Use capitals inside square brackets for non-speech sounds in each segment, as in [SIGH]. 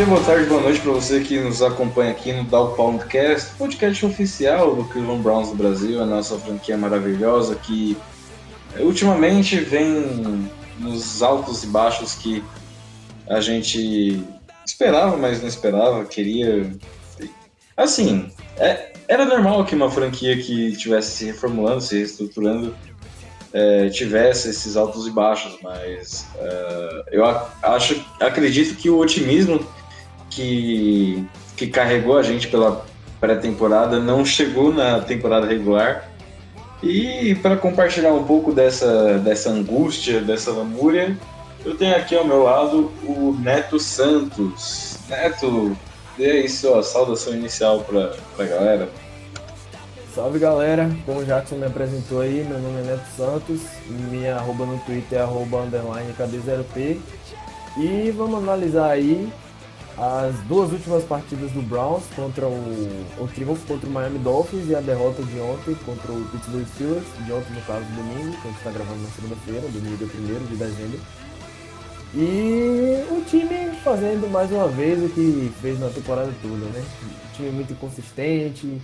dia, boa tarde, boa noite para você que nos acompanha aqui no Dow Poundcast, podcast oficial do Cleveland Browns do Brasil, a nossa franquia maravilhosa que eh, ultimamente vem nos altos e baixos que a gente esperava, mas não esperava, queria. Assim, é- era normal que uma franquia que estivesse se reformulando, se reestruturando, eh, tivesse esses altos e baixos, mas eh, eu acho, acredito que o otimismo que, que carregou a gente pela pré-temporada não chegou na temporada regular. E para compartilhar um pouco dessa, dessa angústia, dessa lamúria, eu tenho aqui ao meu lado o Neto Santos. Neto, dê aí sua saudação inicial para a galera. Salve galera, como o Jackson me apresentou aí, meu nome é Neto Santos, minha arroba no Twitter é arroba underline KD0P e vamos analisar aí as duas últimas partidas do Browns contra o, o contra o Miami Dolphins e a derrota de ontem contra o Pittsburgh Steelers, de ontem no caso domingo, que a gente está gravando na segunda-feira, domingo dia 1 de dezembro. E o time fazendo mais uma vez o que fez na temporada toda, né? Um time muito inconsistente,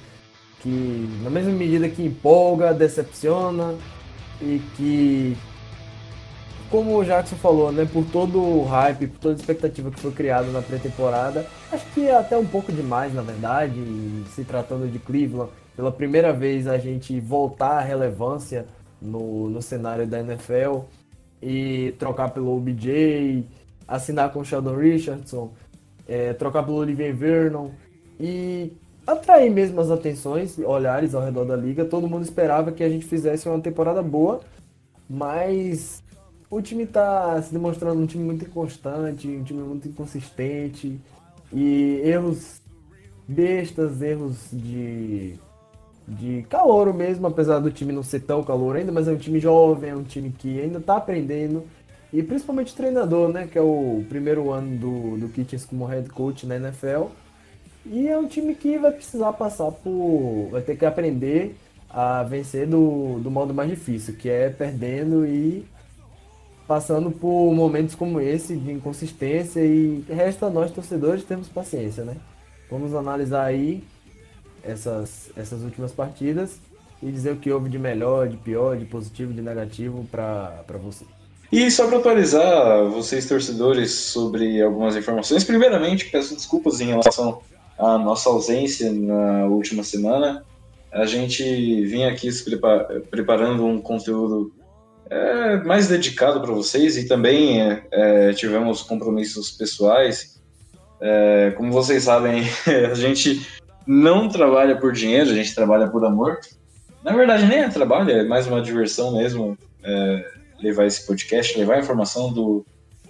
que na mesma medida que empolga, decepciona e que, como o Jackson falou, né, por todo o hype, por toda a expectativa que foi criada na pré-temporada, acho que é até um pouco demais, na verdade, se tratando de Cleveland, pela primeira vez a gente voltar à relevância no, no cenário da NFL e trocar pelo OBJ, assinar com o Sheldon Richardson, eh, trocar pelo Olivier Vernon e atrair mesmo as atenções, olhares ao redor da liga. Todo mundo esperava que a gente fizesse uma temporada boa, mas o time está se demonstrando um time muito inconstante, um time muito inconsistente e erros bestas, erros de de calor mesmo, apesar do time não ser tão calor ainda, mas é um time jovem, é um time que ainda está aprendendo. E principalmente o treinador, né? Que é o primeiro ano do, do Kitchens como head coach na NFL. E é um time que vai precisar passar por. vai ter que aprender a vencer do, do modo mais difícil, que é perdendo e passando por momentos como esse de inconsistência. E resta a nós, torcedores, termos paciência, né? Vamos analisar aí essas, essas últimas partidas e dizer o que houve de melhor, de pior, de positivo, de negativo para você. E só para atualizar vocês, torcedores, sobre algumas informações, primeiramente peço desculpas em relação à nossa ausência na última semana. A gente vinha aqui se prepa- preparando um conteúdo é, mais dedicado para vocês e também é, é, tivemos compromissos pessoais. É, como vocês sabem, [LAUGHS] a gente não trabalha por dinheiro, a gente trabalha por amor. Na verdade, nem é trabalho, é mais uma diversão mesmo é, levar esse podcast, levar a informação do,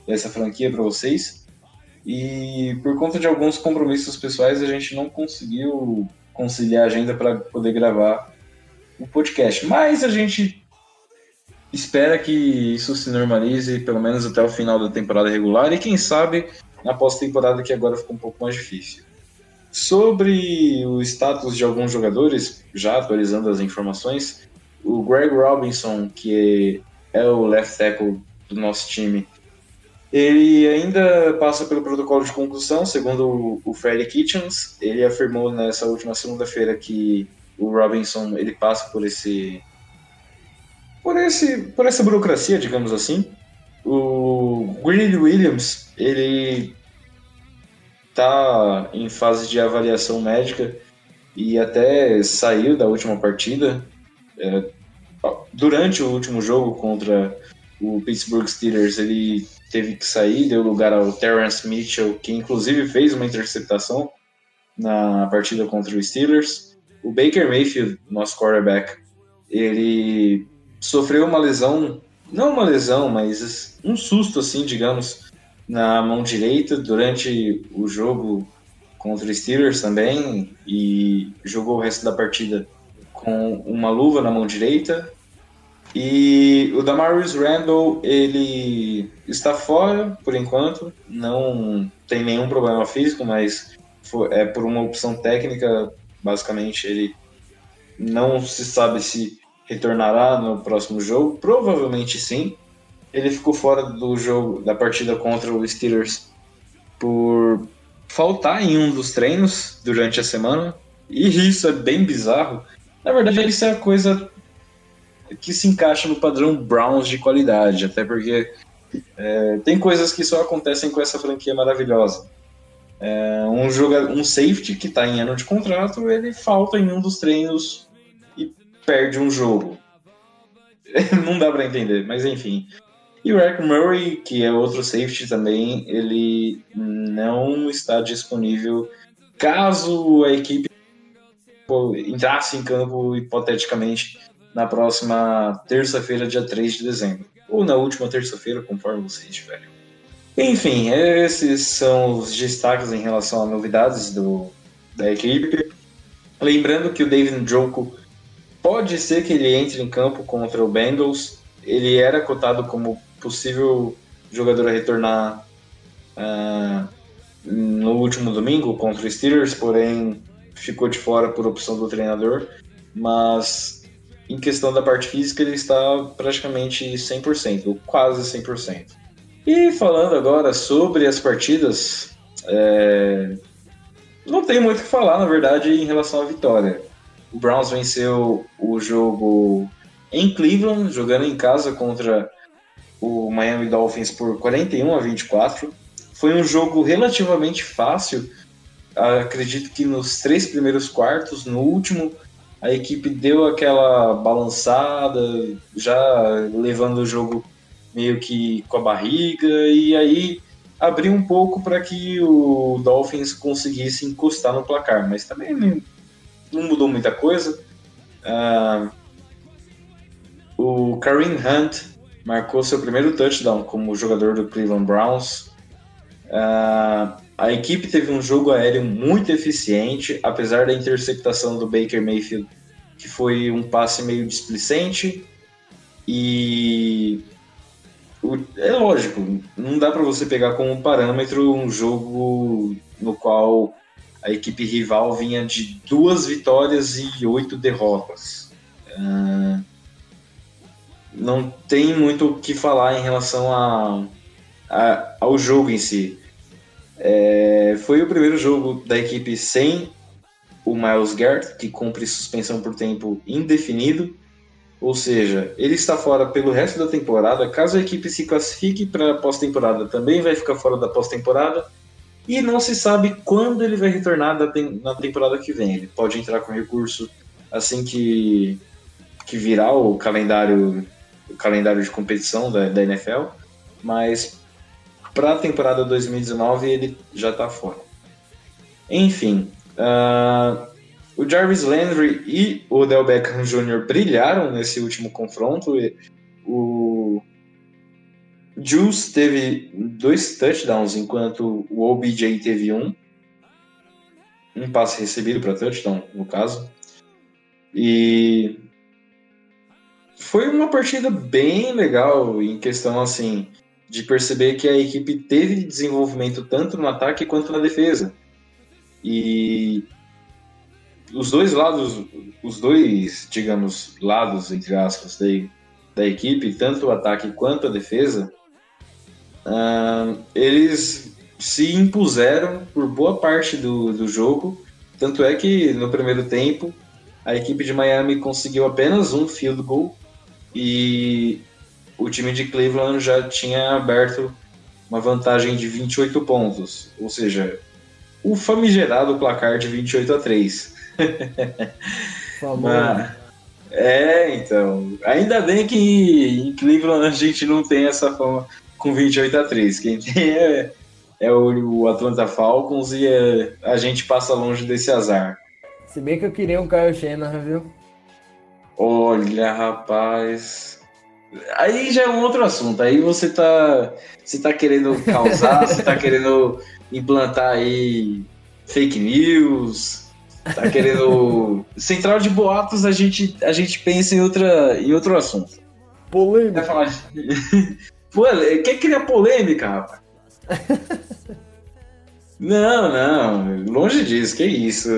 dessa franquia para vocês. E por conta de alguns compromissos pessoais, a gente não conseguiu conciliar a agenda para poder gravar o podcast. Mas a gente espera que isso se normalize pelo menos até o final da temporada regular e quem sabe na pós-temporada que agora ficou um pouco mais difícil. Sobre o status de alguns jogadores, já atualizando as informações, o Greg Robinson, que é o left tackle do nosso time, ele ainda passa pelo protocolo de concussão, segundo o Freddy Kitchens. Ele afirmou nessa última segunda-feira que o Robinson ele passa por esse por esse por essa burocracia, digamos assim. o Greedy Williams, ele tá em fase de avaliação médica e até saiu da última partida. É, durante o último jogo contra o Pittsburgh Steelers, ele teve que sair, deu lugar ao Terrence Mitchell, que inclusive fez uma interceptação na partida contra o Steelers. O Baker Mayfield, nosso quarterback, ele sofreu uma lesão, não uma lesão, mas um susto assim, digamos, na mão direita durante o jogo contra o Steelers também e jogou o resto da partida com uma luva na mão direita. E o Damarius Randall, ele está fora por enquanto, não tem nenhum problema físico, mas é por uma opção técnica, basicamente ele não se sabe se retornará no próximo jogo, provavelmente sim. Ele ficou fora do jogo da partida contra o Steelers por faltar em um dos treinos durante a semana. E isso é bem bizarro. Na verdade, isso é a coisa que se encaixa no padrão Browns de qualidade, até porque é, tem coisas que só acontecem com essa franquia maravilhosa. É, um, joga, um safety que está em ano de contrato, ele falta em um dos treinos perde um jogo. [LAUGHS] Não dá para entender, mas enfim. E o Eric Murray, que é outro safety também, ele não está disponível caso a equipe entrasse em campo hipoteticamente na próxima terça-feira, dia 3 de dezembro. Ou na última terça-feira, conforme vocês estiverem. Enfim, esses são os destaques em relação a novidades do, da equipe. Lembrando que o David Njoku pode ser que ele entre em campo contra o Bengals. Ele era cotado como possível jogador a retornar uh, no último domingo contra o Steelers, porém ficou de fora por opção do treinador. Mas em questão da parte física, ele está praticamente 100%, ou quase 100%. E falando agora sobre as partidas, é... não tem muito o que falar, na verdade, em relação à vitória. O Browns venceu o jogo em Cleveland, jogando em casa contra o Miami Dolphins por 41 a 24. Foi um jogo relativamente fácil. Acredito que nos três primeiros quartos, no último, a equipe deu aquela balançada, já levando o jogo meio que com a barriga, e aí abriu um pouco para que o Dolphins conseguisse encostar no placar, mas também não mudou muita coisa. Uh, o Kareem Hunt marcou seu primeiro touchdown como jogador do Cleveland Browns. Uh, a equipe teve um jogo aéreo muito eficiente, apesar da interceptação do Baker Mayfield, que foi um passe meio displicente. E é lógico, não dá para você pegar como parâmetro um jogo no qual a equipe rival vinha de duas vitórias e oito derrotas. Uh, não tem muito o que falar em relação a, a ao jogo em si. É, foi o primeiro jogo da equipe sem o Miles Garrett, que cumpre suspensão por tempo indefinido. Ou seja, ele está fora pelo resto da temporada. Caso a equipe se classifique para a pós-temporada, também vai ficar fora da pós-temporada. E não se sabe quando ele vai retornar na temporada que vem. Ele pode entrar com recurso assim que, que virar o calendário, o calendário de competição da, da NFL. Mas para a temporada 2019 ele já está fora. Enfim, uh, o Jarvis Landry e o Odell Beckham Jr. brilharam nesse último confronto. O Juice teve dois touchdowns, enquanto o OBJ teve um. Um passe recebido para touchdown, no caso. E foi uma partida bem legal em questão assim de perceber que a equipe teve desenvolvimento tanto no ataque quanto na defesa. E os dois lados, os dois, digamos, lados, entre aspas, da, da equipe, tanto o ataque quanto a defesa, uh, eles se impuseram por boa parte do, do jogo. Tanto é que no primeiro tempo a equipe de Miami conseguiu apenas um field goal e o time de Cleveland já tinha aberto uma vantagem de 28 pontos, ou seja, o famigerado placar de 28 a 3. [LAUGHS] Famoso. Mas- é, então. Ainda bem que em Cleveland a gente não tem essa fama com 28 a 3. Quem tem é, é o, o Atlanta Falcons e é- a gente passa longe desse azar. Se bem que eu queria um Kyle Shanahan, viu? Olha, rapaz. Aí já é um outro assunto. Aí você tá, você tá querendo causar, [LAUGHS] você tá querendo implantar aí fake news, tá querendo. [LAUGHS] Central de boatos, a gente, a gente pensa em, outra, em outro assunto. Vai Polêmica. falar de. [LAUGHS] Pô, quer criar polêmica, rapaz? [LAUGHS] Não, não, longe disso, que isso.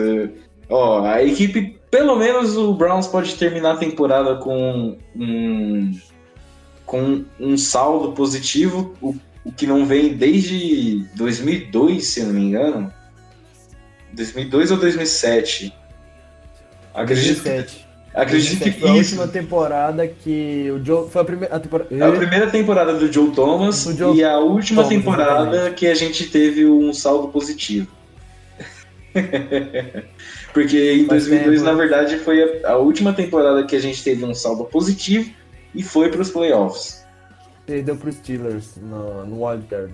Ó, a equipe, pelo menos o Browns pode terminar a temporada com um, com um saldo positivo, o, o que não vem desde 2002, se eu não me engano. 2002 ou 2007? Acredito, 2007. Acredito 2007 que foi a isso. última temporada que o Joe. Foi a primeira. A temporada. A primeira temporada do Joe Thomas Do Joe e a última Thomas, temporada exatamente. que a gente teve um saldo positivo. [LAUGHS] Porque em Faz 2002, tempo, na né? verdade, foi a, a última temporada que a gente teve um saldo positivo e foi para os playoffs. Perdeu pros Steelers no, no Wildcard.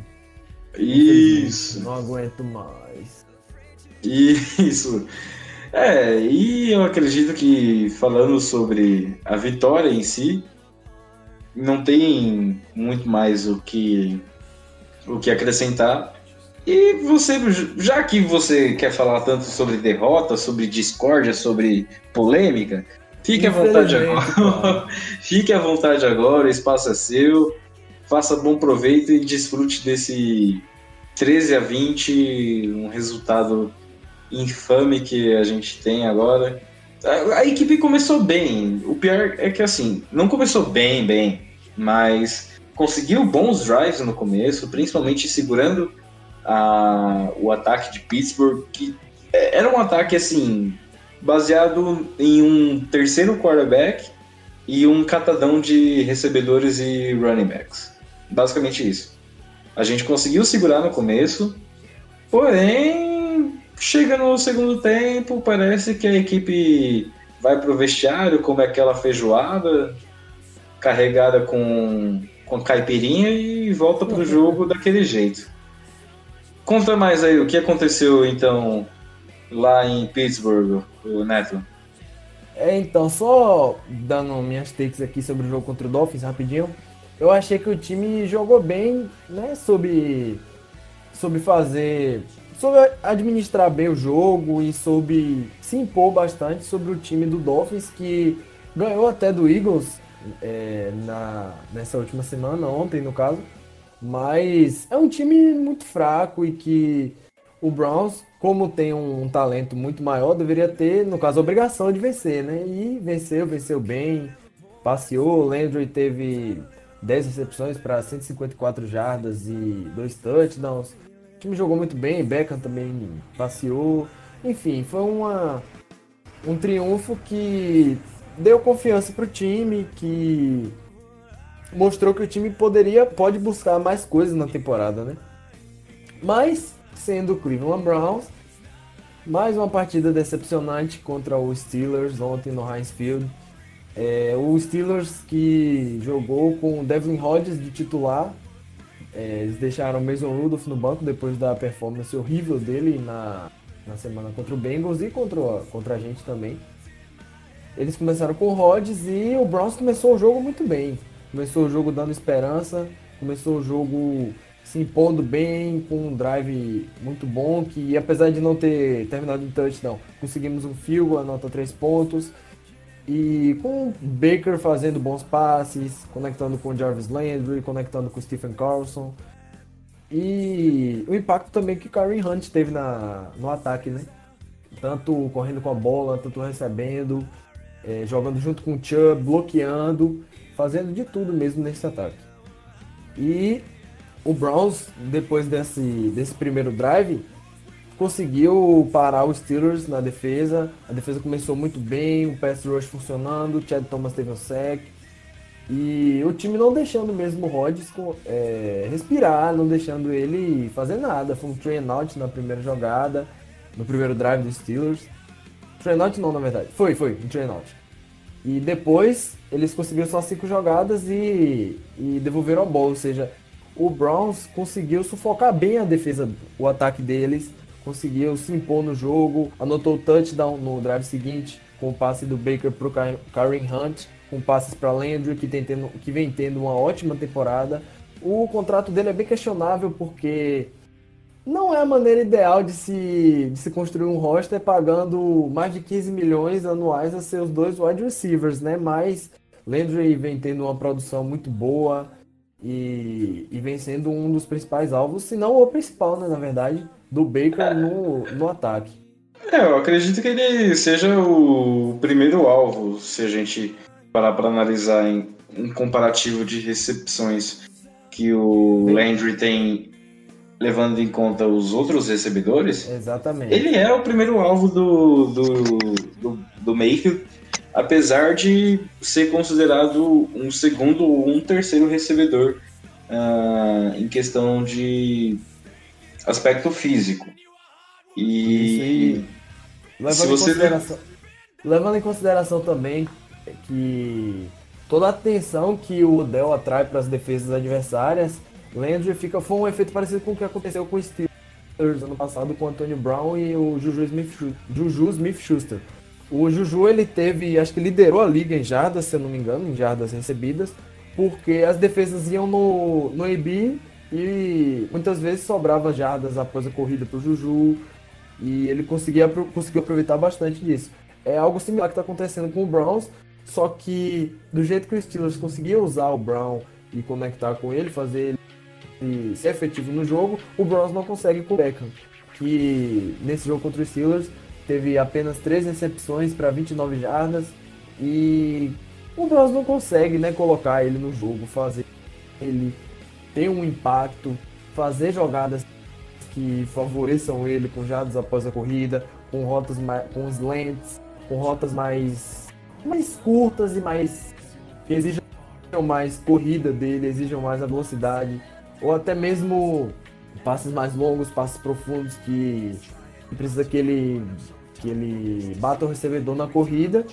Isso, Não aguento mais. [LAUGHS] isso. É, e eu acredito que falando sobre a vitória em si, não tem muito mais o que o que acrescentar. E você, já que você quer falar tanto sobre derrota, sobre discórdia, sobre polêmica, fique à vontade agora. [LAUGHS] fique à vontade agora, o espaço é seu. Faça bom proveito e desfrute desse 13 a 20, um resultado infame que a gente tem agora. A, a equipe começou bem. O pior é que assim, não começou bem, bem, mas conseguiu bons drives no começo, principalmente segurando a- o ataque de Pittsburgh, que é- era um ataque assim, baseado em um terceiro quarterback e um catadão de recebedores e running backs. Basicamente isso. A gente conseguiu segurar no começo, porém, chega no segundo tempo, parece que a equipe vai pro vestiário como aquela feijoada carregada com, com caipirinha e volta pro jogo daquele jeito. Conta mais aí o que aconteceu então lá em Pittsburgh, o Neto. É, então, só dando minhas takes aqui sobre o jogo contra o Dolphins rapidinho. Eu achei que o time jogou bem, né? Soube, soube fazer. Soube administrar bem o jogo e soube se impor bastante sobre o time do Dolphins, que ganhou até do Eagles é, na, nessa última semana, ontem no caso. Mas é um time muito fraco e que o Browns, como tem um, talento muito maior, deveria ter, no caso, a obrigação de vencer, né? E venceu, venceu bem, passeou. O Landry teve 10 recepções para 154 jardas e dois touchdowns. Time jogou muito bem, Beckham também passeou. Enfim, foi uma, um triunfo que deu confiança para o time, que mostrou que o time poderia, pode buscar mais coisas na temporada, né? Mas, sendo o Cleveland Browns, mais uma partida decepcionante contra o Steelers ontem no Heinz Field. É, o Steelers que jogou com o Devlin Hodges de titular. É, eles deixaram o Mason Rudolph no banco depois da performance horrível dele na, na semana contra o Bengals e contra, contra a gente também. Eles começaram com o Rodgers e o Browns começou o jogo muito bem. Começou o jogo dando esperança, começou o jogo se impondo bem, com um drive muito bom, que apesar de não ter terminado em touchdown, conseguimos um goal, anota 3 pontos. E com o Baker fazendo bons passes, conectando com o Jarvis Landry, conectando com o Stephen Carlson. E o impacto também que o Karen Hunt teve na, no ataque, né? Tanto correndo com a bola, tanto recebendo, eh, jogando junto com o Chubb, bloqueando, fazendo de tudo mesmo nesse ataque. E o Browns, depois desse, desse primeiro drive, conseguiu parar os Steelers na defesa. A defesa começou muito bem, o pass rush funcionando, o Chad Thomas teve um sack. E o time não deixando mesmo o Rodgers é, respirar, não deixando ele fazer nada. Foi um train out na primeira jogada, no primeiro drive dos Steelers. Train out não, na verdade. Foi, foi, um train out. E depois eles conseguiram só cinco jogadas e, e devolveram a bola. Ou seja, o Browns conseguiu sufocar bem a defesa, o ataque deles. Conseguiu se impor no jogo. Anotou o touchdown no drive seguinte com o passe do Baker pro Ka- Karen Hunt. Com passes para Landry, que, tem tendo- que vem tendo uma ótima temporada. O contrato dele é bem questionável porque não é a maneira ideal de se, de se construir um roster pagando mais de 15 milhões anuais a seus dois wide receivers, né? Mas Landry vem tendo uma produção muito boa e, e vem sendo um dos principais alvos, se não o principal, né, na verdade, do Baker no, no ataque. É, eu acredito que ele seja o primeiro alvo, se a gente parar para analisar em um comparativo de recepções que o Landry tem, levando em conta os outros recebedores. Exatamente. Ele é o primeiro alvo do, do, do, do Mayfield, apesar de ser considerado um segundo ou um terceiro recebedor ah, em questão de aspecto físico. E Levando, Se em você- consideração, levando em consideração também que toda a atenção que o Odell atrai para as defesas adversárias, Landry fica, foi um efeito parecido com o que aconteceu com o Steelers ano passado com o Antonio Brown e o Juju Smith- Juju Smith-Schuster. O Juju ele teve, acho que liderou a liga em jardas, se eu não me engano, em jardas recebidas, porque as defesas iam no, no AB e muitas vezes sobrava jardas após a corrida para o Juju e ele conseguia, conseguiu aproveitar bastante disso. É algo similar que está acontecendo com o Browns, só que do jeito que o Steelers conseguia usar o Brown e conectar com ele, fazer ele ser efetivo no jogo, o Browns não consegue com o Beckham, que nesse jogo contra os Steelers teve apenas 3 recepções para 29 jardas e o Browns não consegue né, colocar ele no jogo, fazer ele ter um impacto, fazer jogadas que favoreçam ele com jardas após a corrida, com rotas mais, com slants, com rotas mais mais curtas e mais que exijam mais corrida dele, exijam mais a velocidade, ou até mesmo passes mais longos, passes profundos que precisa que ele que ele bata o recebedor na corrida,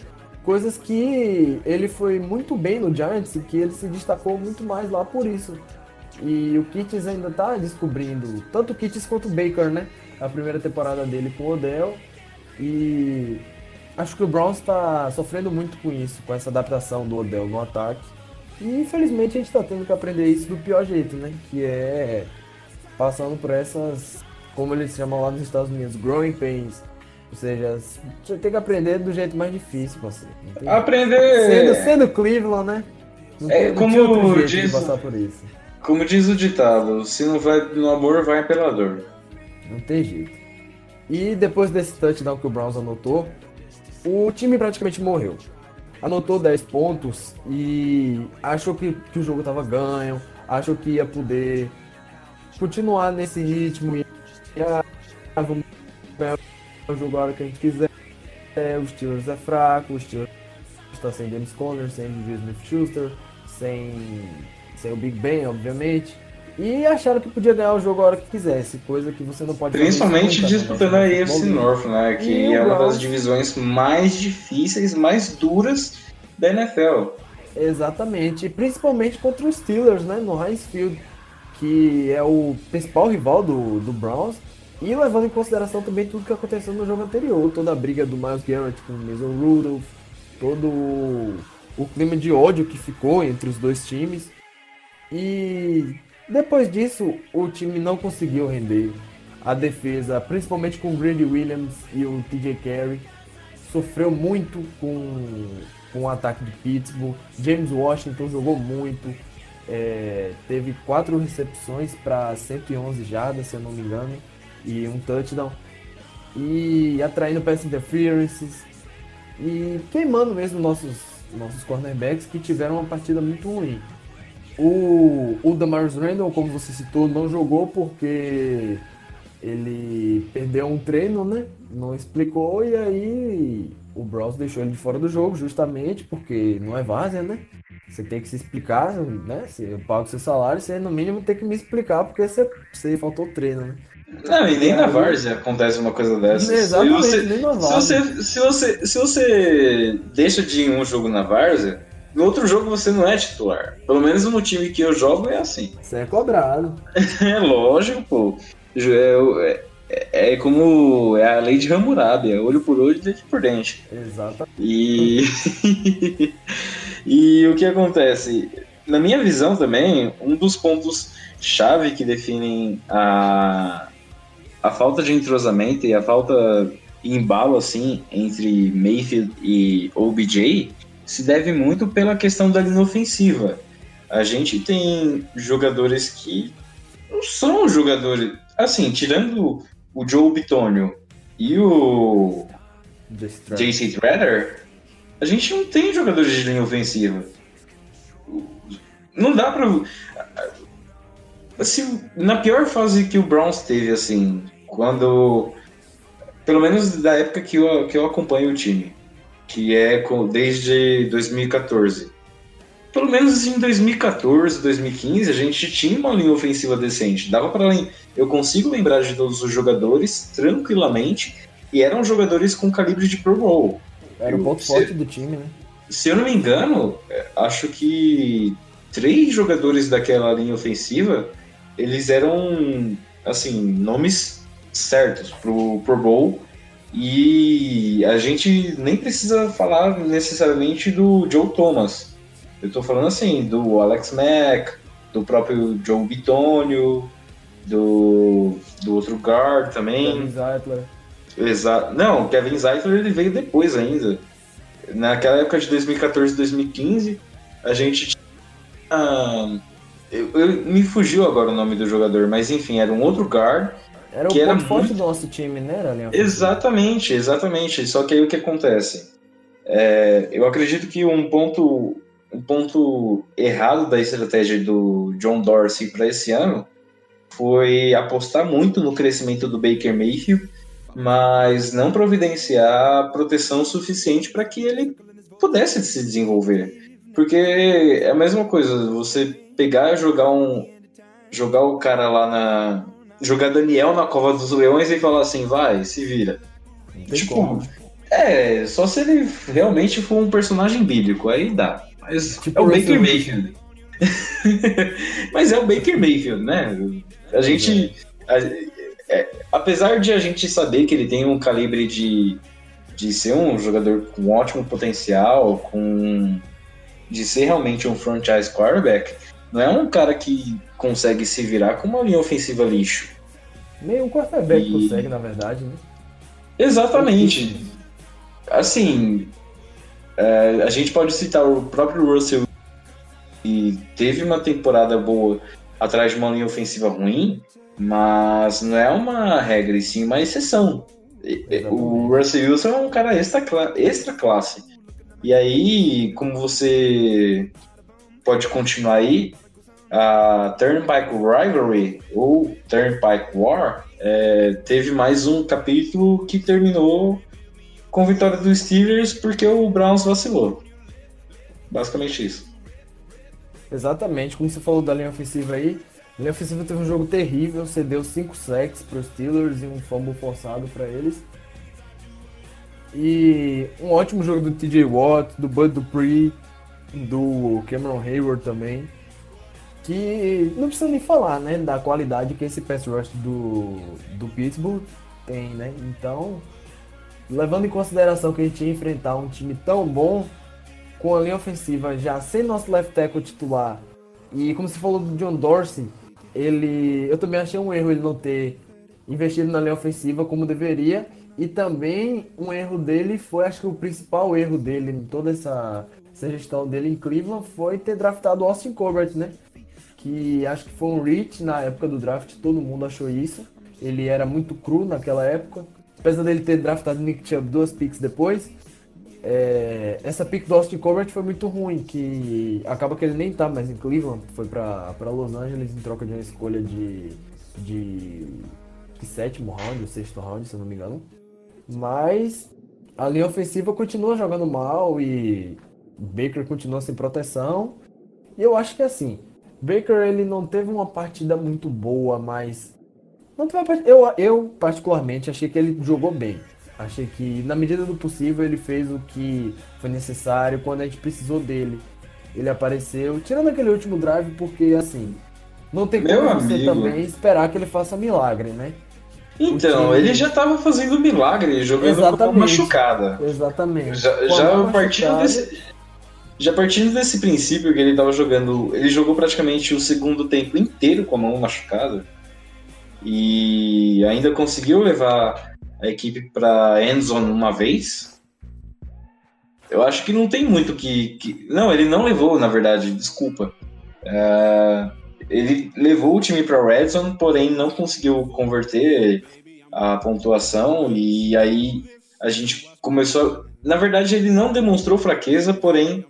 coisas que ele foi muito bem no Giants e que ele se destacou muito mais lá por isso. E o Kitts ainda tá descobrindo, tanto o Kitts quanto o Baker, né? A primeira temporada dele com o Odell. E acho que o Browns está sofrendo muito com isso, com essa adaptação do Odell no ataque. E infelizmente a gente está tendo que aprender isso do pior jeito, né? Que é passando por essas, como eles chamam lá nos Estados Unidos, growing pains. Ou seja, você tem que aprender do jeito mais difícil, parceiro. Tem- aprender. Sendo, sendo Cleveland, né? Não É, tem, como diz- passar por isso. Como diz o ditado, se não vai no amor, vai pela dor. Não tem jeito. E depois desse touchdown que o Browns anotou, o time praticamente morreu. Anotou 10 pontos e achou que, que o jogo tava ganho, achou que ia poder continuar nesse ritmo e ah, vamos ganhar o jogo a hora que a gente quiser. É, o Steelers é fraco, o Steelers está sem James Conner, sem Juju Smith-Schuster, sem, sem o Big Ben, obviamente. E acharam que podia ganhar o jogo a hora que quisesse, coisa que você não pode Principalmente nunca, né? disputando a AFC. North, né? Que E é uma das divisões mais difíceis, mais duras da NFL. Exatamente, e principalmente contra os Steelers, né, no Heinz Field, que é o principal rival do, do Browns, e levando em consideração também tudo que aconteceu no jogo anterior, toda a briga do Miles Garrett com o Mason Rudolph, todo o, clima de ódio que ficou entre os dois times, e depois disso o time não conseguiu render. A defesa, principalmente com o Grady Williams e o TJ Carey, sofreu muito com, com o ataque de Pittsburgh. James Washington jogou muito. É, teve quatro recepções para 111 jardas, se eu não me engano, e um touchdown. E atraindo pass interferences. E queimando mesmo nossos, nossos cornerbacks que tiveram uma partida muito ruim. O, o Damaris Randall, como você citou, não jogou porque ele perdeu um treino, né? Não explicou e aí o Browns deixou ele de fora do jogo justamente porque não é várzea, né? Você tem que se explicar, né? Se eu pago seu salário, você no mínimo tem que me explicar porque você, você faltou treino, né? Não, e nem na Várzea acontece uma coisa dessa. Exatamente, se você, nem na se Várzea. você, se, você, se você deixa de ir em um jogo na Várzea, no outro jogo você não é titular. Pelo menos no time que eu jogo é assim. Você é cobrado. [LAUGHS] É lógico, pô. É, é, é como é a lei de Hammurabi, é olho por olho, dente por dente. Exatamente. E, [LAUGHS] e o que acontece? Na minha visão também, um dos pontos chave que definem a, a falta de entrosamento e a falta de embalo assim entre Mayfield e OBJ se deve muito pela questão da linha ofensiva. A gente tem jogadores que não são jogadores. Assim, tirando o Joe Bitonio e o JC Treader, a gente não tem jogadores de linha ofensiva. Não dá pra. Assim, na pior fase que o Browns teve, assim, quando. Pelo menos da época que eu, que eu acompanho o time, que é desde 2014. Pelo menos em 2014, 2015, a gente tinha uma linha ofensiva decente. Dava para Eu consigo lembrar de todos os jogadores tranquilamente, e eram jogadores com calibre de Pro Bowl. Era o ponto Se- forte do time, né? Se eu não me engano, é, acho que três jogadores daquela linha ofensiva, eles eram, assim, nomes certos pro Pro Bowl. E a gente nem precisa falar necessariamente do Joe Thomas. Eu tô falando assim, do Alex Mack, do próprio Joe Bitonio, do, do outro guard também. Kevin Zeitler. Exato. Não, Kevin Zeitler ele veio depois ainda. Naquela época de 2014 2015, a gente tinha. ah, eu, eu- me fugiu agora o nome do jogador, mas enfim, era um outro guard. Era o Que era forte muito- do nosso time, né? Ofensiva. Exatamente, exatamente. Só que aí o que acontece? É, eu acredito que um ponto, um ponto errado da estratégia do John Dorsey para esse ano foi apostar muito no crescimento do Baker Mayfield, mas não providenciar proteção suficiente para que ele pudesse se desenvolver. Porque é a mesma coisa, você pegar e jogar um jogar o cara lá na jogar Daniel na cova dos leões e falar assim, vai, se vira. Tem Tipo, como. É, só se ele realmente for um personagem bíblico, aí dá. Mas Tipo é o Baker. Mayfield. [LAUGHS] Mas é o Baker Mayfield, né? A gente. a- é, apesar de a gente saber que ele tem um calibre de, de ser um jogador com ótimo potencial, com de ser realmente um franchise quarterback, não é um cara que consegue se virar com uma linha ofensiva lixo. Nenhum quarterback E- consegue, na verdade, né? Exatamente. Assim, é, a gente pode citar o próprio Russell que teve uma temporada boa atrás de uma linha ofensiva ruim, mas não é uma regra, e sim uma exceção. O Russell Wilson é um cara extra, extra classe. E aí, como você pode continuar aí, a Turnpike Rivalry ou Turnpike War é, teve mais um capítulo que terminou com vitória dos Steelers porque o Browns vacilou. Basicamente isso. Exatamente, como você falou da linha ofensiva aí, a linha ofensiva teve um jogo terrível, cedeu 5 sacks para os Steelers e um fumble forçado para eles. E um ótimo jogo do TJ Watt, do Bud Dupree, do Cameron Hayward também. Que não precisa nem falar, né, da qualidade que esse pass rush do, do Pittsburgh tem, né? Então, levando em consideração que a gente ia enfrentar um time tão bom, com a linha ofensiva já sem nosso left tackle titular, e como você falou do John Dorsey, ele, eu também achei um erro ele não ter investido na linha ofensiva como deveria, e também um erro dele foi, acho que o principal erro dele em toda essa, essa gestão dele em Cleveland foi ter draftado o Austin Colbert, né? Que acho que foi um reach na época do draft, todo mundo achou isso. Ele era muito cru naquela época. Apesar dele ter draftado Nick Chubb duas picks depois, é, essa pick do Austin Colbert foi muito ruim, que acaba que ele nem tá mais em Cleveland, foi pra Los Angeles em troca de uma escolha de, de sétimo round, ou sexto round, se eu não me engano. Mas a linha ofensiva continua jogando mal e Baker continua sem proteção. E eu acho que assim, Baker ele não teve uma partida muito boa, mas não teve uma partida- eu, eu particularmente achei que ele jogou bem. Achei que na medida do possível ele fez o que foi necessário quando a gente precisou dele. Ele apareceu, tirando aquele último drive, porque assim, não tem Meu como você amigo. também esperar que ele faça milagre, né? Então, time- ele já tava fazendo milagre, jogando com a Exatamente. machucada. Exatamente. Já, já partindo desse. Já partindo desse princípio que ele tava jogando. Ele jogou praticamente o segundo tempo inteiro com a mão machucada. E ainda conseguiu levar a equipe pra endzone uma vez. Eu acho que não tem muito que. que- Não, ele não levou, na verdade, desculpa. É, Ele levou o time pra red zone, porém não conseguiu converter a pontuação. E aí a gente começou. Na verdade, ele não demonstrou fraqueza, porém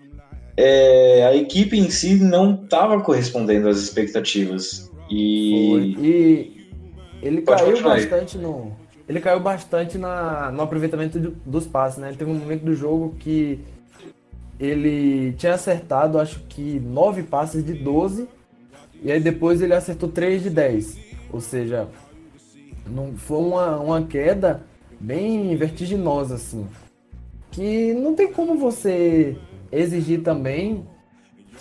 é, a equipe em si não estava correspondendo às expectativas. E E ele Pode caiu continuar bastante no. Ele caiu bastante na, no aproveitamento do- dos passes, né? Teve um momento do jogo que ele tinha acertado, acho que 9 passes de 12, e aí depois ele acertou 3 de 10. Ou seja, não, foi uma, uma queda bem vertiginosa, assim. Que não tem como você exigir também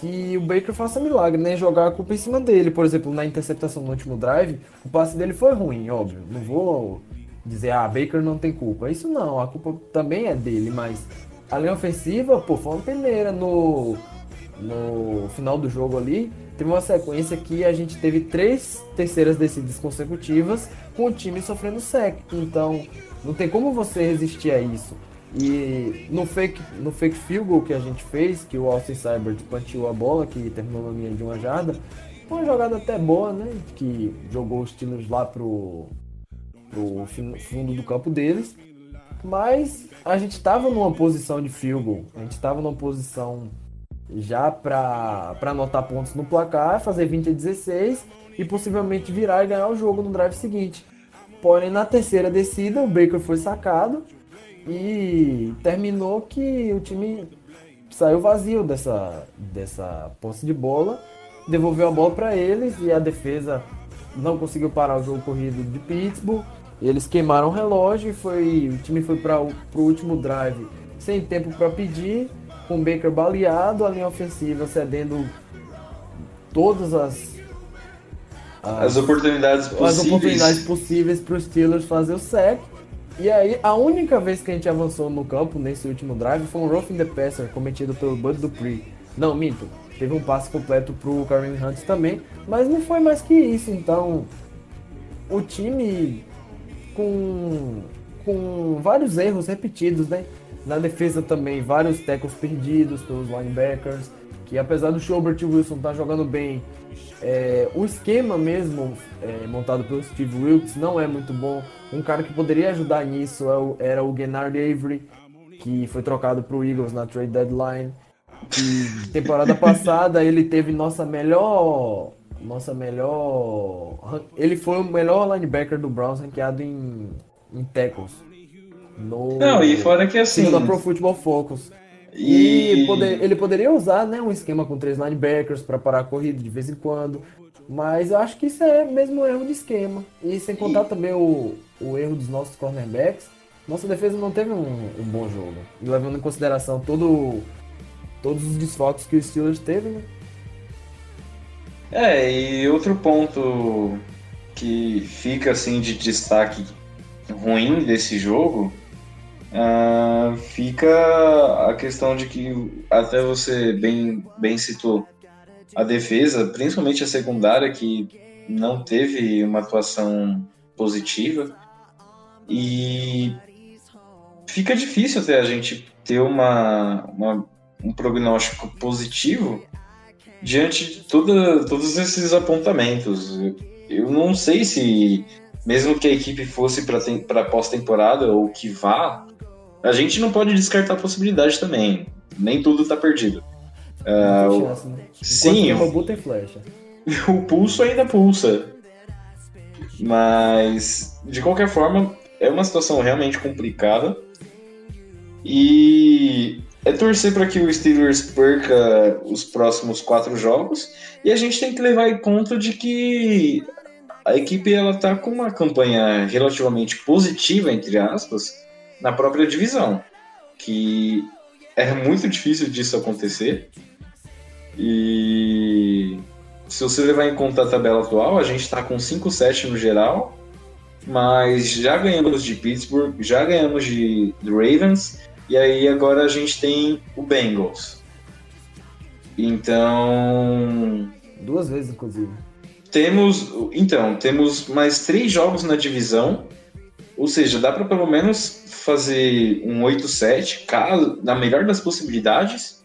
que o Baker faça milagre, né? Jogar a culpa em cima dele. Por exemplo, na interceptação no último drive, o passe dele foi ruim, óbvio. Não vou dizer, ah, Baker não tem culpa. Isso não, a culpa também é dele, mas a linha ofensiva, pô, foi uma peneira no, no final do jogo ali. Teve uma sequência que a gente teve três terceiras descidas consecutivas com o time sofrendo sec. Então, não tem como você resistir a isso. E no fake, no fake field goal que a gente fez, que o Austin Cyber planteou a bola, que terminou na linha de uma jarda, foi uma jogada até boa, né? Que jogou os Steelers lá pro, pro fundo do campo deles. Mas a gente estava numa posição de field goal. A gente estava numa posição já para anotar pontos no placar, fazer 20 a 16 e possivelmente virar e ganhar o jogo no drive seguinte. Porém, na terceira descida, o Baker foi sacado e terminou que o time saiu vazio dessa, dessa posse de bola, devolveu a bola para eles e a defesa não conseguiu parar o jogo corrido de Pittsburgh. Eles queimaram o relógio e foi, o time foi para o último drive sem tempo para pedir, com o Baker baleado, a linha ofensiva cedendo todas as, as oportunidades as possíveis. oportunidades possíveis para os Steelers fazer o sack. E aí, a única vez que a gente avançou no campo nesse último drive foi um roughing the passer cometido pelo Bud Dupree. Não, minto. Teve um passe completo pro Kareem Hunt também, mas não foi mais que isso. Então, o time com, com vários erros repetidos, né? Na defesa também, vários tackles perdidos pelos linebackers, que apesar do Schobert Wilson estar jogando bem, é, o esquema mesmo é, montado pelo Steve Wilkes não é muito bom. Um cara que poderia ajudar nisso é o- era o Gennard Avery, que foi trocado para o Eagles na trade deadline. Que temporada [LAUGHS] passada ele teve nossa melhor. Nossa melhor. Ele foi o melhor linebacker do Browns ranqueado em, em tackles. No, Não, e fora que assim. segundo a Pro Football Focus. E, E poder- ele poderia usar né, um esquema com três linebackers para parar a corrida de vez em quando. Mas eu acho que isso é mesmo um erro de esquema. E sem contar também o, o erro dos nossos cornerbacks, nossa defesa não teve um, um bom jogo. E levando em consideração todo, todos os desfalques que o Steelers teve, né? É, e outro ponto que fica assim de destaque ruim desse jogo ah, fica a questão de que até você bem, bem citou a defesa, principalmente a secundária, que não teve uma atuação positiva. E fica difícil até a gente ter uma, uma- um prognóstico positivo diante de toda, todos esses apontamentos. Eu, eu não sei se, mesmo que a equipe fosse para pós-temporada ou que vá, a gente não pode descartar a possibilidade também. Nem tudo está perdido. Tem o- chance, né? Sim, o- robô tem flecha. [LAUGHS] o pulso ainda pulsa. Mas, de qualquer forma, é uma situação realmente complicada. E é torcer para que o Steelers perca os próximos quatro jogos. E a gente tem que levar em conta de que a equipe ela tá com uma campanha relativamente positiva, entre aspas, na própria divisão. Que é muito difícil disso acontecer. E se você levar em conta a tabela atual, a gente está com 5-7 no geral, mas já ganhamos de Pittsburgh, já ganhamos de Ravens, e aí agora a gente tem o Bengals. Então. Duas vezes, inclusive. Temos. Então, temos mais três jogos na divisão. Ou seja, dá para pelo menos fazer um 8-7, na melhor das possibilidades.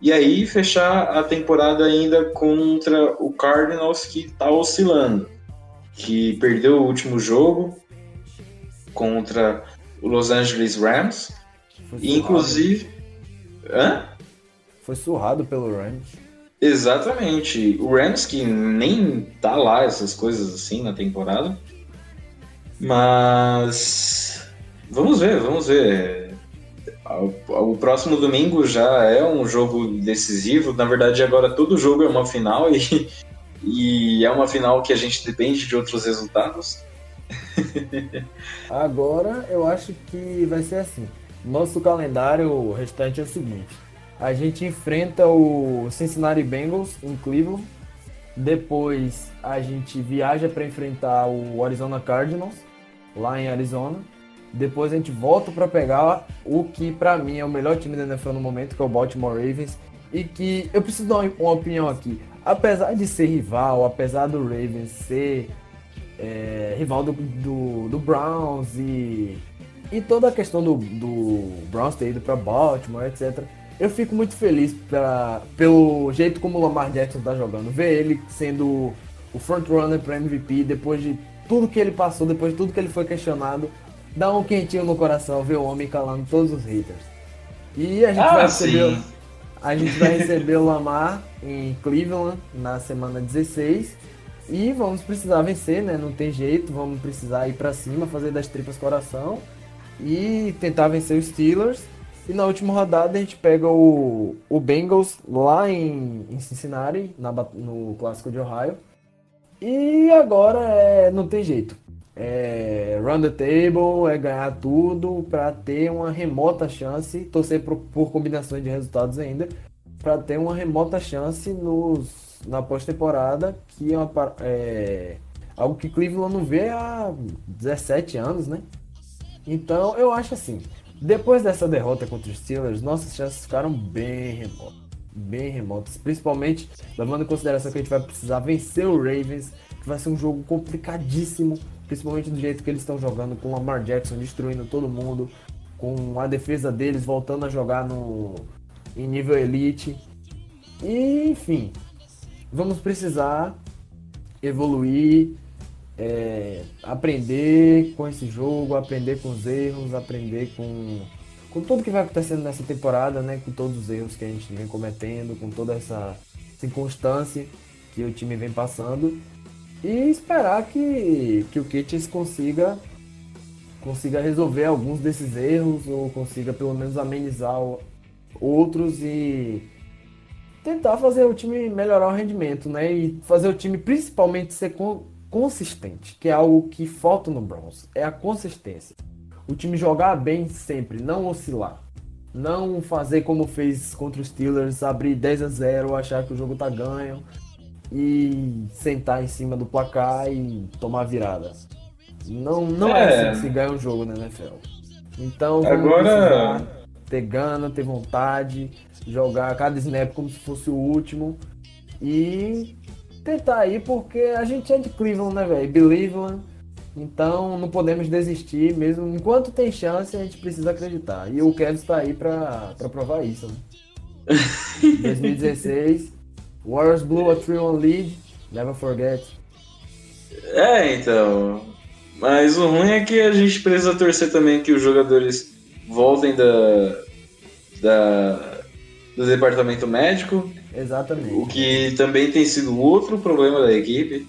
E aí fechar a temporada ainda contra o Cardinals que está oscilando. Que perdeu o último jogo contra o Los Angeles Rams. E, inclusive. Hã? Foi surrado pelo Rams. Exatamente. O Rams que nem tá lá essas coisas assim na temporada. Mas vamos ver, vamos ver. O próximo domingo já é um jogo decisivo. Na verdade, agora todo jogo é uma final e, [LAUGHS] e é uma final que a gente depende de outros resultados. [LAUGHS] Agora eu acho que vai ser assim. Nosso calendário restante é o seguinte: a gente enfrenta o Cincinnati Bengals em Cleveland. Depois a gente viaja para enfrentar o Arizona Cardinals lá em Arizona. Depois a gente volta para pegar o que para mim é o melhor time da NFL no momento, que é o Baltimore Ravens. E que eu preciso dar uma opinião aqui. Apesar de ser rival, apesar do Ravens ser é, rival do, do, do Browns e e toda a questão do, do Browns ter ido para Baltimore, etc. Eu fico muito feliz pra, pelo jeito como o Lamar Jackson tá jogando. Ver ele sendo o frontrunner para MVP depois de tudo que ele passou, depois de tudo que ele foi questionado. Dá um quentinho no coração ver o homem calando todos os haters. E a gente ah, vai receber. sim. A gente vai receber o Lamar em Cleveland na semana 16. E vamos precisar vencer, né? Não tem jeito. Vamos precisar ir para cima, fazer das tripas coração e tentar vencer os Steelers. E na última rodada a gente pega o, o Bengals lá em, em Cincinnati, na, no Clássico de Ohio. E agora é, não tem jeito. É run the table, é ganhar tudo para ter uma remota chance, torcer por, por combinações de resultados ainda, para ter uma remota chance nos, na pós-temporada, que é, uma, é algo que Cleveland não vê há 17 anos, né? Então, eu acho assim, depois dessa derrota contra os Steelers, nossas chances ficaram bem remotas. Bem remotas. Principalmente levando em consideração que a gente vai precisar vencer o Ravens, que vai ser um jogo complicadíssimo, principalmente do jeito que eles estão jogando, com o Lamar Jackson destruindo todo mundo, com a defesa deles voltando a jogar no, em nível elite. E, enfim, vamos precisar evoluir, é, aprender com esse jogo, aprender com os erros, aprender com, com tudo que vai acontecendo nessa temporada, né? Com todos os erros que a gente vem cometendo, com toda essa circunstância que o time vem passando. E esperar que, que o Kitchens consiga consiga resolver alguns desses erros ou consiga pelo menos amenizar outros e tentar fazer o time melhorar o rendimento, né? E fazer o time principalmente ser consistente, que é algo que falta no Browns, é a consistência. O time jogar bem sempre, não oscilar. Não fazer como fez contra os Steelers, abrir 10 a 0, achar que o jogo tá ganho e sentar em cima do placar e tomar virada. Não, não é, é assim que se ganha um jogo na NFL. Então, agora ter gana, ter vontade, jogar cada snap como se fosse o último e tentar aí, porque a gente é de Cleveland, né, velho? Believeland. Então não podemos desistir, mesmo enquanto tem chance, a gente precisa acreditar. E o Kevin está aí para provar isso. Né? [LAUGHS] 2016, Warriors blew a 3-1 lead, never forget. É, então. Mas o ruim é que a gente precisa torcer também que os jogadores voltem da, da do departamento médico Exatamente. O que também tem sido outro problema da equipe,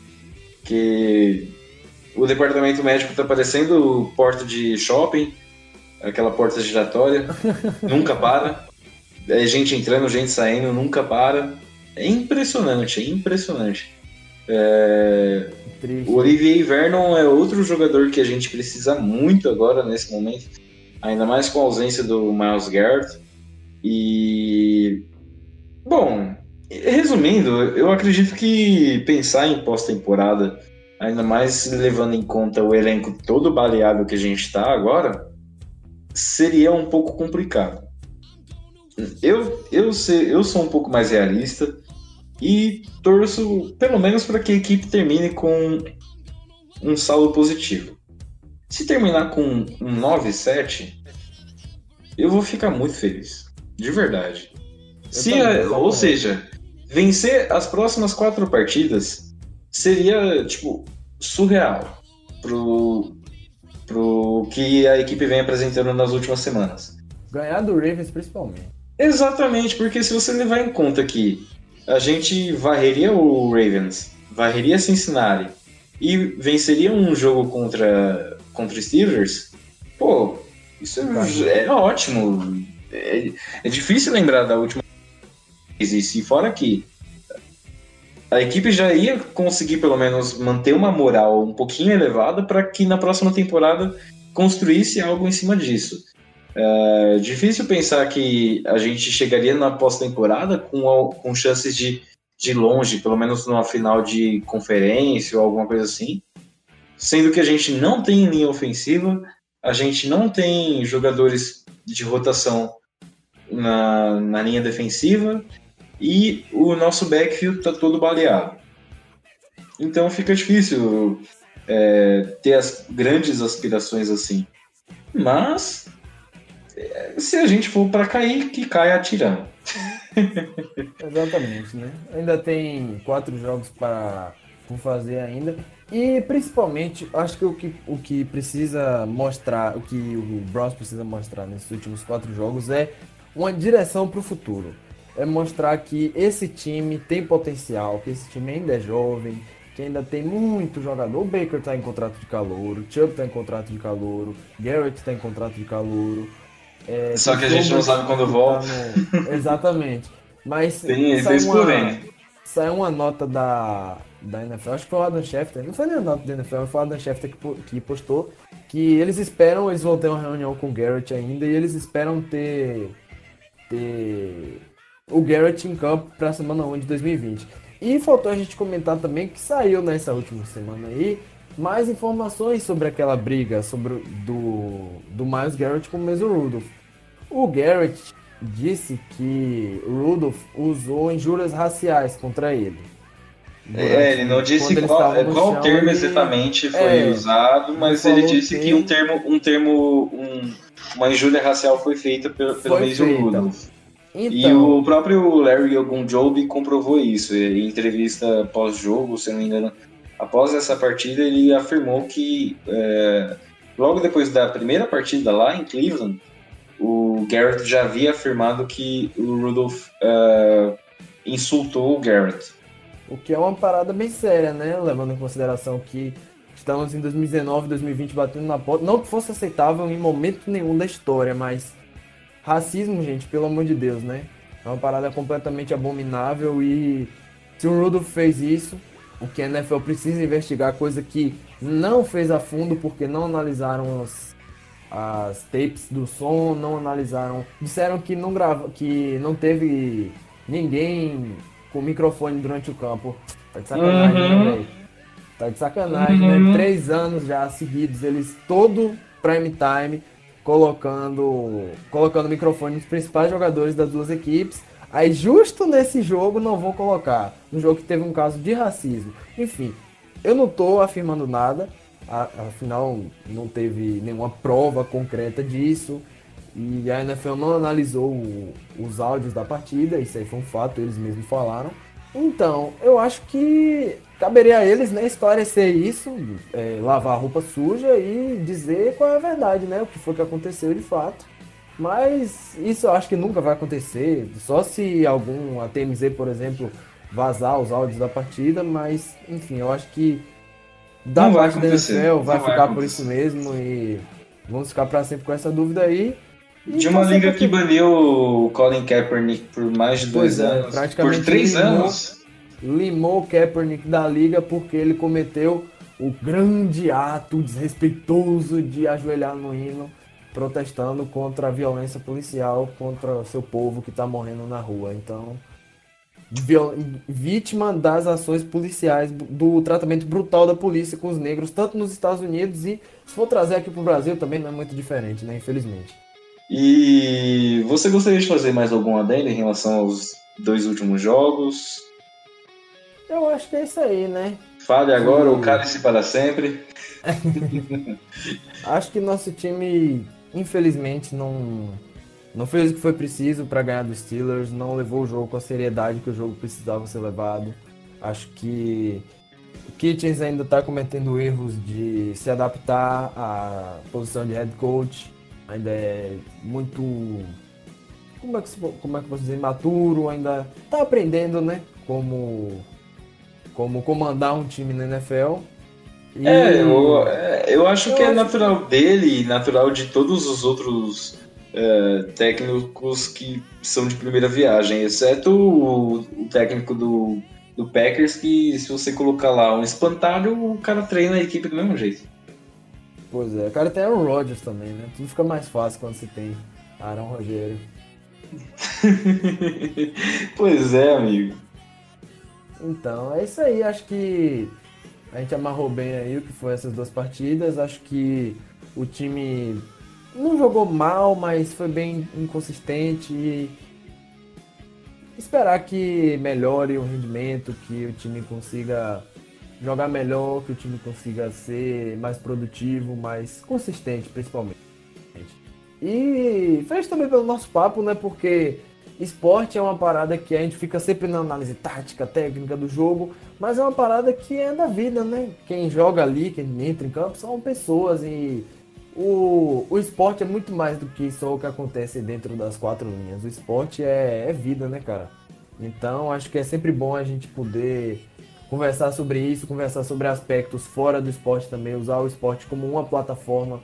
que o departamento médico tá parecendo porta de shopping, aquela porta giratória, [LAUGHS] nunca para. É gente entrando, gente saindo, nunca para. É impressionante, é impressionante. É, o Olivier Vernon é outro jogador que a gente precisa muito agora nesse momento, ainda mais com a ausência do Miles Garrett. E bom, resumindo, eu acredito que pensar em pós-temporada, ainda mais levando em conta o elenco todo baleado que a gente está agora, seria um pouco complicado. Eu, eu, sei, eu sou um pouco mais realista e torço pelo menos para que a equipe termine com um saldo positivo. Se terminar com um 9-7, eu vou ficar muito feliz. De verdade. Se também, a- ou seja, vencer as próximas quatro partidas seria, tipo, surreal pro, pro que a equipe vem apresentando nas últimas semanas. Ganhar do Ravens principalmente. Exatamente, porque se você levar em conta que a gente varreria o Ravens, varreria Cincinnati e venceria um jogo contra contra Steelers, pô, isso é, é ótimo. É, é difícil lembrar da última vez e se fora que a equipe já ia conseguir pelo menos manter uma moral um pouquinho elevada para que na próxima temporada construísse algo em cima disso. É difícil pensar que a gente chegaria na pós-temporada com, com chances de, de longe, pelo menos numa final de conferência ou alguma coisa assim. Sendo que a gente não tem linha ofensiva, a gente não tem jogadores de rotação na, na linha defensiva e o nosso backfield está todo baleado. Então fica difícil é, ter as grandes aspirações assim. Mas é, se a gente for para cair, que caia atirando. [LAUGHS] Exatamente, né? Ainda tem quatro jogos para fazer ainda. E principalmente, acho que o que, o que precisa mostrar, o que o Browns precisa mostrar nesses últimos quatro jogos é uma direção para o futuro. É mostrar que esse time tem potencial, que esse time ainda é jovem, que ainda tem muito jogador. O Baker está em contrato de calouro, o Chubb está em contrato de calouro, Garrett está em contrato de calouro. É, Só que a tem gente não sabe quando volta. tá no- Exatamente. Mas Tem, tem saiu esse uma- porém. Saiu uma nota da, da NFL, acho que foi o Adam Schefter, não foi nem a nota da NFL, foi o Adam Schefter que, que postou, que eles esperam, eles vão ter uma reunião com o Garrett ainda, e eles esperam ter, ter o Garrett em campo para a semana 1 de 2020. E faltou a gente comentar também que saiu nessa última semana aí mais informações sobre aquela briga sobre do, do Miles Garrett com o Mason Rudolph. O Garrett disse que Rudolph usou injúrias raciais contra ele. É, ele não disse qual, qual chão, termo ele- exatamente foi É, usado, mas ele disse que- que um termo, um termo, um- uma injúria racial foi feita pelo, pelo Mason feita. Rudolph. E Então, o próprio Larry Ogunjobi comprovou isso em entrevista pós-jogo, se não me engano. Após essa partida, ele afirmou que é, logo depois da primeira partida lá em Cleveland, o Garrett já havia afirmado que o Rudolph é, insultou o Garrett. o que é uma parada bem séria, né? Levando em consideração que estamos em 2019, 2020 batendo na porta. Não que fosse aceitável em momento nenhum da história, mas racismo, gente, pelo amor de Deus, né? É uma parada completamente abominável e se o Rudolph fez isso, o que a NFL precisa investigar, coisa que não fez a fundo porque não analisaram as, as tapes do som, não analisaram, disseram que não grava, que não teve ninguém com microfone durante o campo. Tá de sacanagem, Uhum. né, velho? Tá de sacanagem, Uhum. né? Três anos já seguidos, eles todo prime time colocando colocando microfone nos principais jogadores das duas equipes. Aí justo nesse jogo não vou colocar. Um jogo que teve um caso de racismo. Enfim, eu não tô afirmando nada. Afinal, não teve nenhuma prova concreta disso. E a NFL não analisou o- os áudios da partida, isso aí foi um fato, eles mesmos falaram. Então, eu acho que caberia a eles, né, esclarecer isso, é, lavar a roupa suja e dizer qual é a verdade, né, o que foi que aconteceu de fato. Mas isso eu acho que nunca vai acontecer, só se algum, a TMZ, por exemplo, vazar os áudios da partida, mas, enfim, eu acho que da Não parte da NFL, vai não vai ficar por isso mesmo e vamos ficar pra sempre com essa dúvida aí. E De uma torcer liga pra que baniu o Colin Kaepernick por mais de dois Pois é, anos. por três anos. Limou o Kaepernick da liga porque ele cometeu o grande ato desrespeitoso de ajoelhar no hino, protestando contra a violência policial contra o seu povo que tá morrendo na rua. Então, vítima das ações policiais, do tratamento brutal da polícia com os negros, tanto nos Estados Unidos e se for trazer aqui pro Brasil também não é muito diferente, né? Infelizmente. E você gostaria de fazer mais algum adendo em relação aos dois últimos jogos? Eu acho que é isso aí, né? Fale agora ou cale-se para sempre. [LAUGHS] Acho que nosso time, infelizmente, não, não fez o que foi preciso para ganhar dos Steelers, não levou o jogo com a seriedade que o jogo precisava ser levado. Acho que o Kitchens ainda está cometendo erros de se adaptar à posição de head coach, ainda é muito. Como é que, como é que eu posso dizer? Imaturo, ainda está aprendendo, né? Como, como comandar um time na NFL. E- É, eu, é, eu acho Eu que é acho natural dele e natural de todos os outros é, técnicos que são de primeira viagem, exceto o, o técnico do, do Packers, que se você colocar lá um espantalho, o cara treina a equipe do mesmo jeito. Pois é, o cara tem Aaron Rodgers também, né? Tudo fica mais fácil quando você tem Aaron Rogério. [LAUGHS] pois é, amigo. Então, é isso aí. Acho que a gente amarrou bem aí o que foi essas duas partidas. Acho que o time não jogou mal, mas foi bem inconsistente. E esperar que melhore o rendimento, que o time consiga jogar melhor, que o time consiga ser mais produtivo, mais consistente, principalmente. E fez também pelo nosso papo, né? Porque esporte é uma parada que a gente fica sempre na análise tática, técnica do jogo, mas é uma parada que é da vida, né? Quem joga ali, quem entra em campo, são pessoas e o, o esporte é muito mais do que só o que acontece dentro das quatro linhas. O esporte é, é vida, né, cara? Então acho que é sempre bom a gente poder conversar sobre isso, conversar sobre aspectos fora do esporte também, usar o esporte como uma plataforma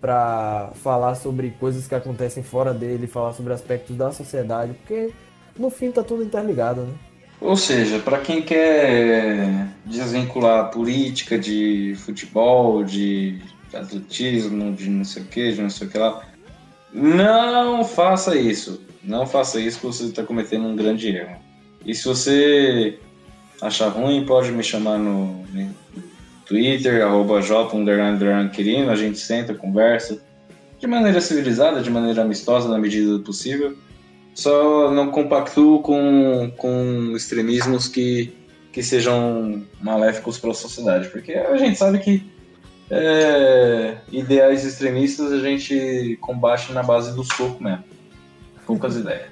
para falar sobre coisas que acontecem fora dele, falar sobre aspectos da sociedade, porque no fim tá tudo interligado, né? Ou seja, para quem quer desvincular política de futebol, de atletismo, de não sei o que, de não sei o que lá, não faça isso. Não faça isso que você está cometendo um grande erro. E se você achar ruim, pode me chamar no Twitter, arroba Quirino, a gente senta, conversa, de maneira civilizada, de maneira amistosa, na medida do possível. Só não compactuo com, com extremismos que, que sejam maléficos para a sociedade, porque a gente sabe que é, ideais extremistas a gente combate na base do soco mesmo. Poucas ideias.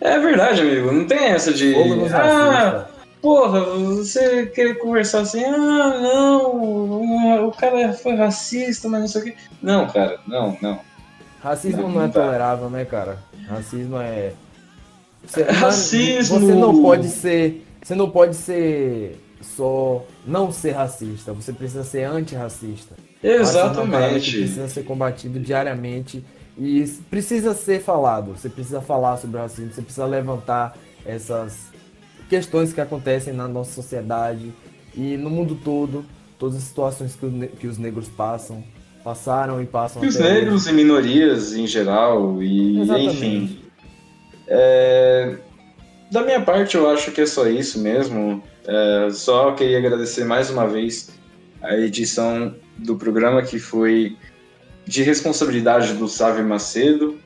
É verdade, amigo. Não tem essa de. Ah. Porra, você querer conversar assim, ah, não, o cara foi racista, mas não sei o quê. Não, cara, não, não. Racismo Não, não, é dá. tolerável, né, cara? Racismo é. Você, [LAUGHS] Racismo! Você não pode ser. Você não pode ser só não ser racista. Você precisa ser antirracista. Racismo é Exatamente. Precisa ser combatido diariamente e precisa ser falado. Você precisa falar sobre o racismo. Você precisa levantar essas questões que acontecem na nossa sociedade e no mundo todo. Todas as situações que, os ne- que os negros passam, passaram e passam E os até hoje. negros e minorias em geral, e Exatamente. enfim. É, da minha parte, eu acho que é só isso mesmo. É, só queria agradecer mais uma vez a edição do programa que foi de responsabilidade do Sávio Macedo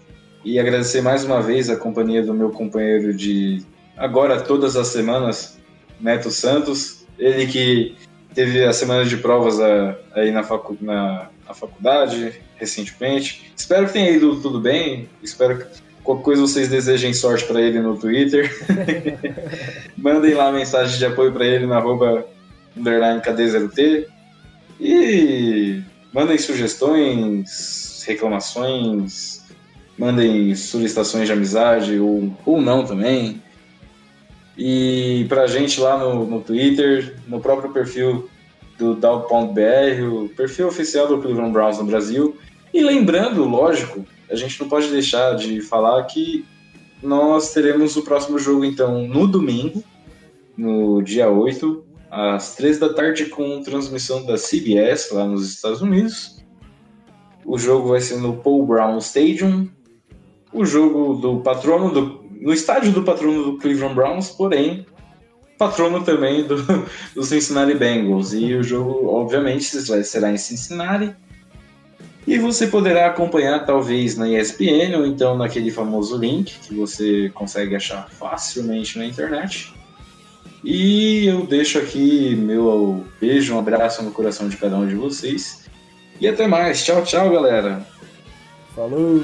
e agradecer mais uma vez a companhia do meu companheiro de agora todas as semanas, Neto Santos, ele que teve a semana de provas a- aí na, facu na, na faculdade recentemente. Espero que tenha ido tudo bem. Espero que qualquer coisa vocês desejem sorte para ele no Twitter. [LAUGHS] Mandem lá mensagem de apoio para ele na arroba underline KD0T. E mandem sugestões, reclamações, mandem solicitações de amizade ou, ou não também. E pra gente lá no, no Twitter, no próprio perfil do Dow.br, o perfil oficial do Cleveland Browns no Brasil. E lembrando, lógico, a gente não pode deixar de falar que nós teremos o próximo jogo, então, no domingo, no dia 8, às 3 da tarde, com transmissão da CBS lá nos Estados Unidos. O jogo vai ser no Paul Brown Stadium. O jogo do patrono do, no estádio do patrono do Cleveland Browns, porém patrono também do, [LAUGHS] do Cincinnati Bengals. E o jogo, obviamente, será em Cincinnati. E você poderá acompanhar talvez na ESPN ou então naquele famoso link que você consegue achar facilmente na internet. E eu deixo aqui meu beijo, um abraço no coração de cada um de vocês. E até mais. Tchau, tchau, galera. Falou!